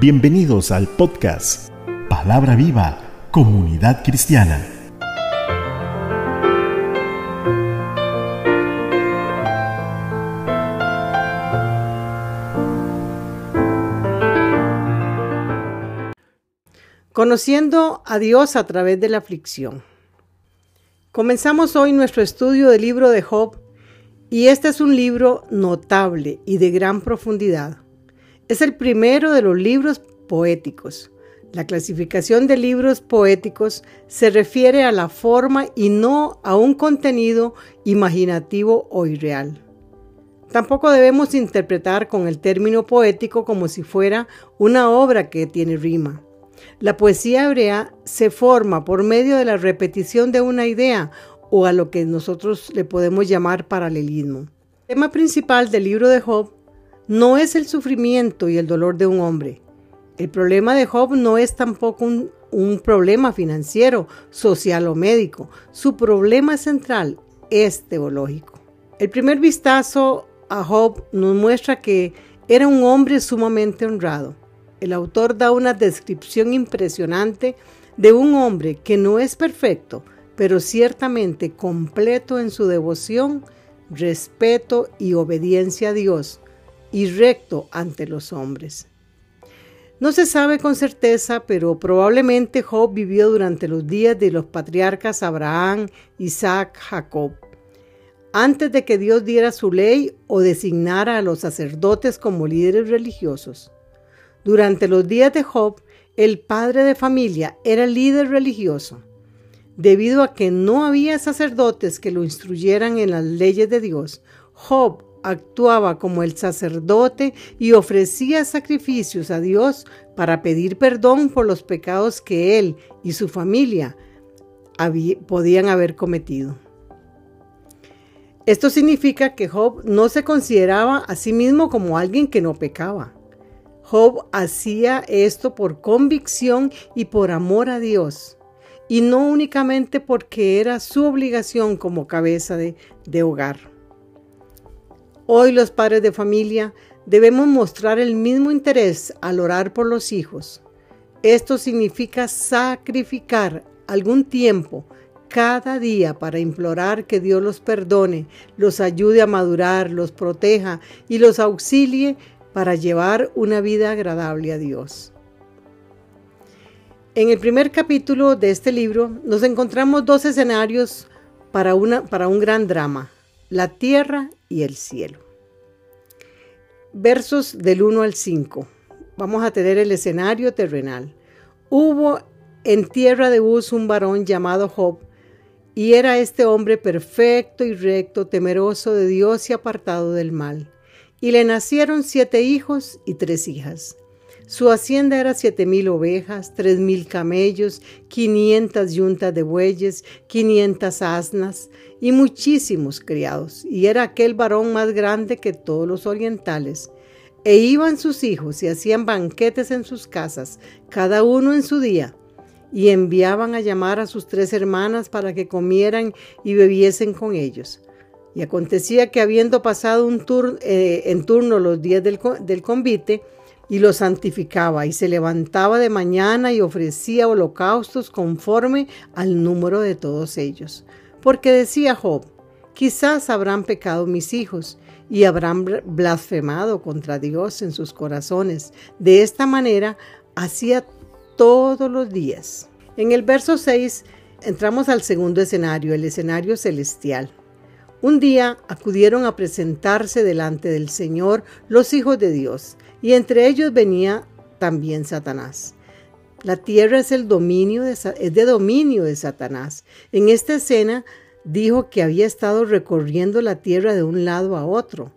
Bienvenidos al podcast Palabra Viva, Comunidad Cristiana. Conociendo a Dios a través de la aflicción. Comenzamos hoy nuestro estudio del libro de Job y este es un libro notable y de gran profundidad. Es el primero de los libros poéticos. La clasificación de libros poéticos se refiere a la forma y no a un contenido imaginativo o irreal. Tampoco debemos interpretar con el término poético como si fuera una obra que tiene rima. La poesía hebrea se forma por medio de la repetición de una idea o a lo que nosotros le podemos llamar paralelismo. El tema principal del libro de Job no es el sufrimiento y el dolor de un hombre. El problema de Job no es tampoco un, problema financiero, social o médico. Su problema central es teológico. El primer vistazo a Job nos muestra que era un hombre sumamente honrado. El autor da una descripción impresionante de un hombre que no es perfecto, pero ciertamente completo en su devoción, respeto y obediencia a Dios, y recto ante los hombres. No se sabe con certeza, pero probablemente Job vivió durante los días de los patriarcas Abraham, Isaac, Jacob, antes de que Dios diera su ley o designara a los sacerdotes como líderes religiosos. Durante los días de Job, el padre de familia era líder religioso. Debido a que no había sacerdotes que lo instruyeran en las leyes de Dios, Job actuaba como el sacerdote y ofrecía sacrificios a Dios para pedir perdón por los pecados que él y su familia podían haber cometido. Esto significa que Job no se consideraba a sí mismo como alguien que no pecaba. Job hacía esto por convicción y por amor a Dios, y no únicamente porque era su obligación como cabeza de, de hogar. Hoy los padres de familia debemos mostrar el mismo interés al orar por los hijos. Esto significa sacrificar algún tiempo cada día para implorar que Dios los perdone, los ayude a madurar, los proteja y los auxilie para llevar una vida agradable a Dios. En el primer capítulo de este libro nos encontramos dos escenarios para, para un gran drama, la tierra y el cielo. Versos del 1 al 5. Vamos a tener el escenario terrenal. Hubo en tierra de Uz un varón llamado Job, y era este hombre perfecto y recto, temeroso de Dios y apartado del mal. Y le nacieron siete hijos y tres hijas. Su hacienda era siete mil ovejas, tres mil camellos, quinientas yuntas de bueyes, quinientas asnas y muchísimos criados. Y era aquel varón más grande que todos los orientales. E iban sus hijos y hacían banquetes en sus casas, cada uno en su día, y enviaban a llamar a sus tres hermanas para que comieran y bebiesen con ellos. Y acontecía que habiendo pasado un eh, en turno los días del, del convite, y lo santificaba y se levantaba de mañana y ofrecía holocaustos conforme al número de todos ellos. Porque decía Job, quizás habrán pecado mis hijos y habrán blasfemado contra Dios en sus corazones. De esta manera hacía todos los días. En el verso 6 entramos al segundo escenario, el escenario celestial. Un día acudieron a presentarse delante del Señor los hijos de Dios, y entre ellos venía también Satanás. La tierra es, el dominio de, de dominio de Satanás. En esta escena dijo que había estado recorriendo la tierra de un lado a otro.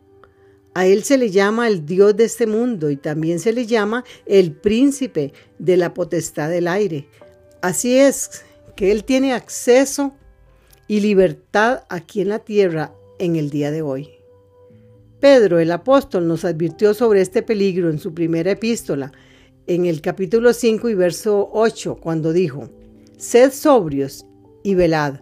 A él se le llama el Dios de este mundo y también se le llama el príncipe de la potestad del aire. Así es que él tiene acceso y libertad aquí en la tierra en el día de hoy. Pedro, el apóstol, nos advirtió sobre este peligro en su primera epístola, en el capítulo 5 y verso 8, cuando dijo, Sed sobrios y velad,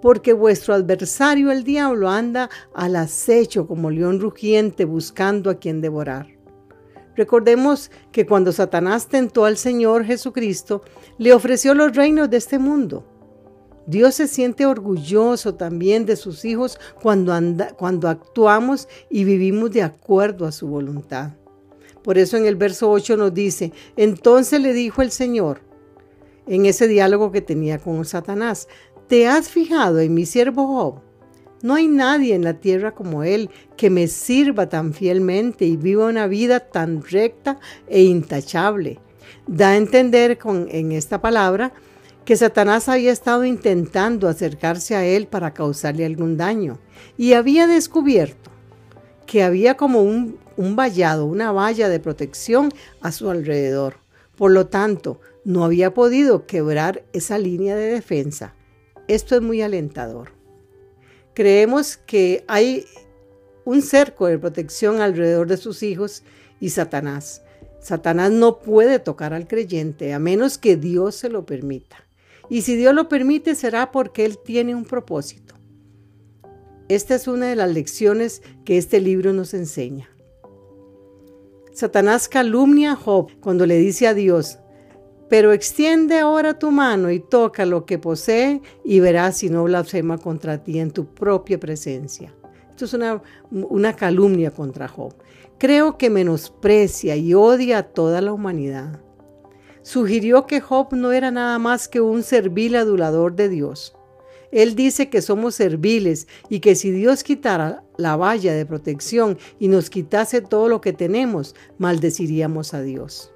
porque vuestro adversario el diablo anda al acecho como león rugiente buscando a quien devorar. Recordemos que cuando Satanás tentó al Señor Jesucristo, le ofreció los reinos de este mundo. Dios se siente orgulloso también de sus hijos cuando, cuando actuamos y vivimos de acuerdo a su voluntad. Por eso en el verso 8 nos dice, entonces le dijo el Señor, en ese diálogo que tenía con Satanás, ¿te has fijado en mi siervo Job? No hay nadie en la tierra como él que me sirva tan fielmente y viva una vida tan recta e intachable. Da a entender con, en esta palabra que Satanás había estado intentando acercarse a él para causarle algún daño y había descubierto que había como un, un vallado, una valla de protección a su alrededor. Por lo tanto, no había podido quebrar esa línea de defensa. Esto es muy alentador. Creemos que hay un cerco de protección alrededor de sus hijos y Satanás. Satanás no puede tocar al creyente a menos que Dios se lo permita. Y si Dios lo permite, será porque Él tiene un propósito. Esta es una de las lecciones que este libro nos enseña. Satanás calumnia a Job cuando le dice a Dios, pero extiende ahora tu mano y toca lo que posee y verás si no blasfema contra ti en tu propia presencia. Esto es una, una calumnia contra Job. Creo que menosprecia y odia a toda la humanidad sugirió que Job no era nada más que un servil adulador de Dios. Él dice que somos serviles y que si Dios quitara la valla de protección y nos quitase todo lo que tenemos, maldeciríamos a Dios.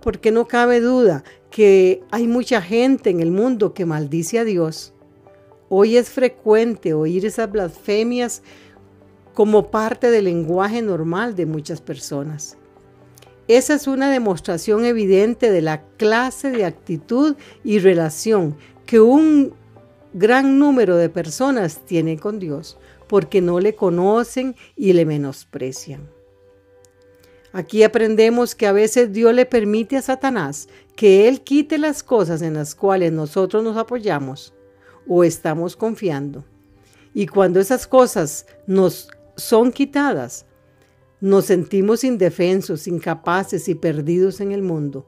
Porque no cabe duda que hay mucha gente en el mundo que maldice a Dios. Hoy es frecuente oír esas blasfemias como parte del lenguaje normal de muchas personas. Esa es una demostración evidente de la clase de actitud y relación que un gran número de personas tiene con Dios, porque no le conocen y le menosprecian. Aquí aprendemos que a veces Dios le permite a Satanás que Él quite las cosas en las cuales nosotros nos apoyamos o estamos confiando. Y cuando esas cosas nos son quitadas, nos sentimos indefensos, incapaces y perdidos en el mundo.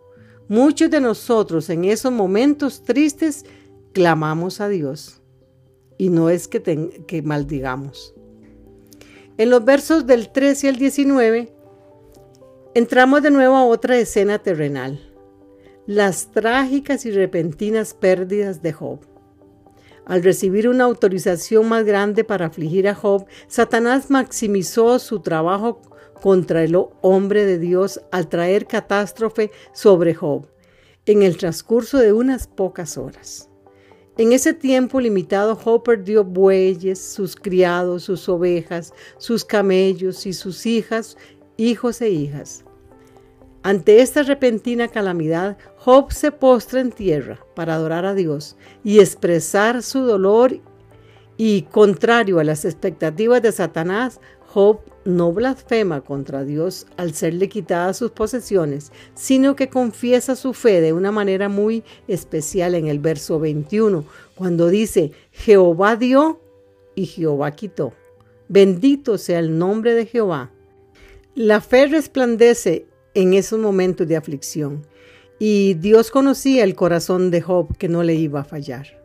Muchos de nosotros en esos momentos tristes clamamos a Dios. Y no es que, maldigamos. En los versos del 13 al 19 entramos de nuevo a otra escena terrenal. Las trágicas y repentinas pérdidas de Job. Al recibir una autorización más grande para afligir a Job, Satanás maximizó su trabajo contra el hombre de Dios al traer catástrofe sobre Job en el transcurso de unas pocas horas. En ese tiempo limitado, Job perdió bueyes, sus criados, sus ovejas, sus camellos y sus hijas, hijos e hijas. Ante esta repentina calamidad, Job se postra en tierra para adorar a Dios y expresar su dolor y, contrario a las expectativas de Satanás, Job no blasfema contra Dios al serle quitadas sus posesiones, sino que confiesa su fe de una manera muy especial en el verso 21, cuando dice, Jehová dio y Jehová quitó. Bendito sea el nombre de Jehová. La fe resplandece en esos momentos de aflicción y Dios conocía el corazón de Job que no le iba a fallar.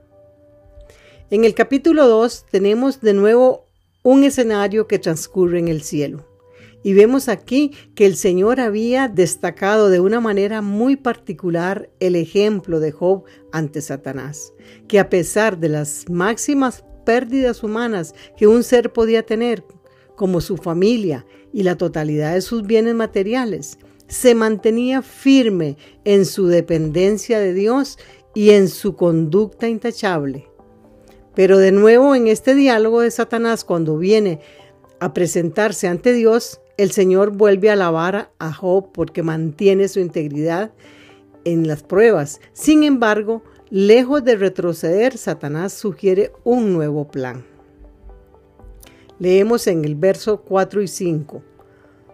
En el capítulo 2 tenemos de nuevo un escenario que transcurre en el cielo. Y vemos aquí que el Señor había destacado de una manera muy particular el ejemplo de Job ante Satanás, que a pesar de las máximas pérdidas humanas que un ser podía tener, como su familia y la totalidad de sus bienes materiales, se mantenía firme en su dependencia de Dios y en su conducta intachable. Pero de nuevo en este diálogo de Satanás, cuando viene a presentarse ante Dios, el Señor vuelve a alabar a Job porque mantiene su integridad en las pruebas. Sin embargo, lejos de retroceder, Satanás sugiere un nuevo plan. Leemos en el verso 4 y 5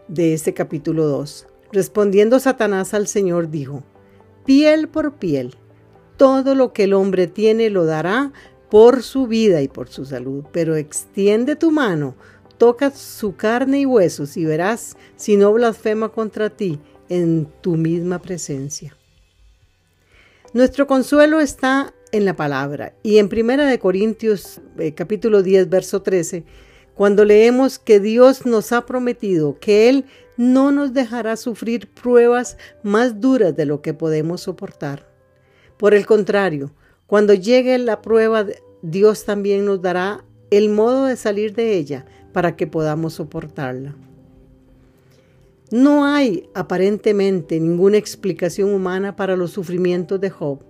de este capítulo 2. Respondiendo Satanás al Señor dijo, piel por piel, todo lo que el hombre tiene lo dará por su vida y por su salud, pero extiende tu mano, toca su carne y huesos y verás si no blasfema contra ti en tu misma presencia. Nuestro consuelo está en la palabra y en Primera de Corintios eh, capítulo 10 verso 13 cuando leemos que Dios nos ha prometido que Él no nos dejará sufrir pruebas más duras de lo que podemos soportar. Por el contrario, cuando llegue la prueba, Dios también nos dará el modo de salir de ella para que podamos soportarla. No hay aparentemente ninguna explicación humana para los sufrimientos de Job.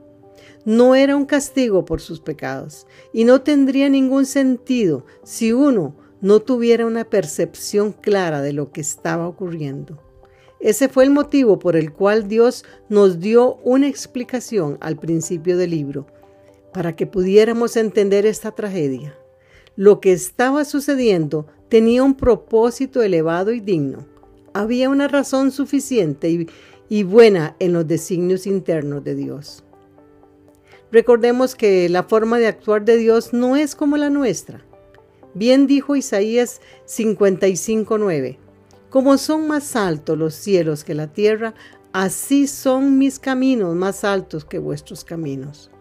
No era un castigo por sus pecados y no tendría ningún sentido si uno no tuviera una percepción clara de lo que estaba ocurriendo. Ese fue el motivo por el cual Dios nos dio una explicación al principio del libro, para que pudiéramos entender esta tragedia. Lo que estaba sucediendo tenía un propósito elevado y digno. Había una razón suficiente y, y buena en los designios internos de Dios. Recordemos que la forma de actuar de Dios no es como la nuestra. Bien dijo Isaías 55:9, como son más altos los cielos que la tierra, así son mis caminos más altos que vuestros caminos.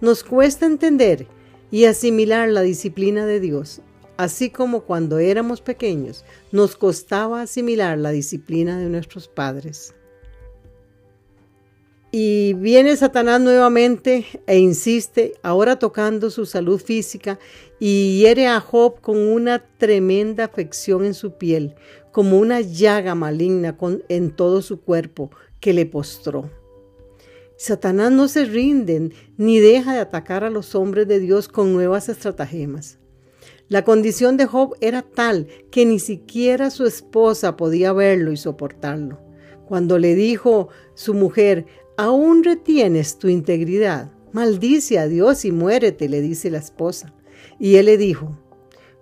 Nos cuesta entender y asimilar la disciplina de Dios, así como cuando éramos pequeños nos costaba asimilar la disciplina de nuestros padres. Y viene Satanás nuevamente e insiste, ahora tocando su salud física, y hiere a Job con una tremenda afección en su piel, como una llaga maligna en todo su cuerpo que le postró. Satanás no se rinde ni deja de atacar a los hombres de Dios con nuevas estratagemas. La condición de Job era tal que ni siquiera su esposa podía verlo y soportarlo. Cuando le dijo su mujer, ¿Aún retienes tu integridad? Maldice a Dios y muérete, le dice la esposa. Y él le dijo,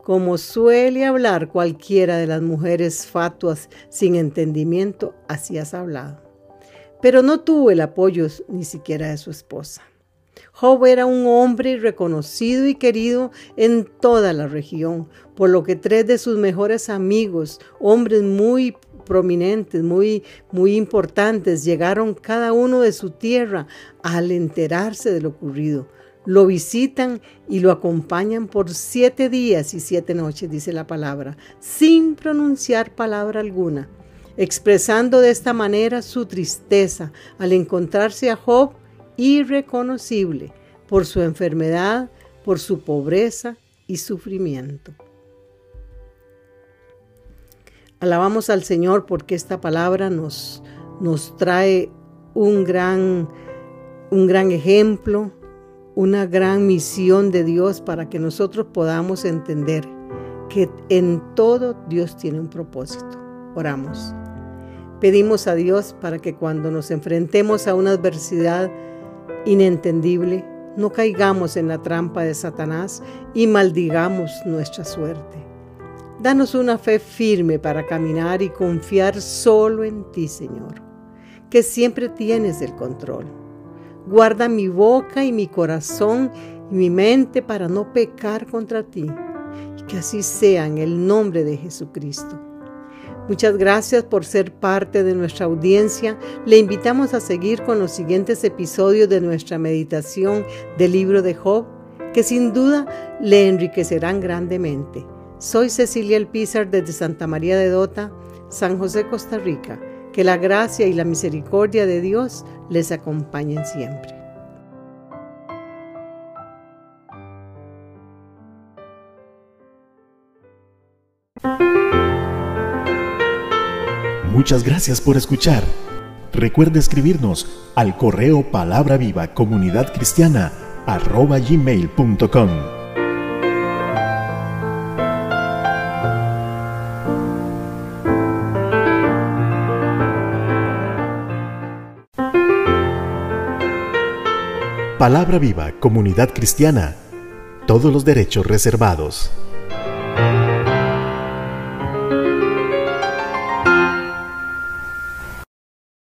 como suele hablar cualquiera de las mujeres fatuas sin entendimiento, así has hablado. Pero no tuvo el apoyo ni siquiera de su esposa. Job era un hombre reconocido y querido en toda la región, por lo que tres de sus mejores amigos, hombres muy prominentes, muy, muy importantes, llegaron cada uno de su tierra al enterarse de lo ocurrido. Lo visitan y lo acompañan por siete días y siete noches, dice la palabra, sin pronunciar palabra alguna, expresando de esta manera su tristeza al encontrarse a Job irreconocible por su enfermedad, por su pobreza y sufrimiento. Alabamos al Señor porque esta palabra nos, nos trae un gran, un gran ejemplo, una gran misión de Dios para que nosotros podamos entender que en todo Dios tiene un propósito. Oramos. Pedimos a Dios para que cuando nos enfrentemos a una adversidad inentendible, no caigamos en la trampa de Satanás y maldigamos nuestra suerte. Danos una fe firme para caminar y confiar solo en ti, Señor, que siempre tienes el control. Guarda mi boca y mi corazón y mi mente para no pecar contra ti. Y que así sea en el nombre de Jesucristo. Muchas gracias por ser parte de nuestra audiencia. Le invitamos a seguir con los siguientes episodios de nuestra meditación del libro de Job, que sin duda le enriquecerán grandemente. Soy Cecilia Elpizar desde Santa María de Dota, San José, Costa Rica. Que la gracia y la misericordia de Dios les acompañen siempre. Muchas gracias por escuchar. Recuerde escribirnos al correo palabra viva comunidad cristiana arroba gmail.com. Palabra Viva, Comunidad Cristiana. Todos los derechos reservados.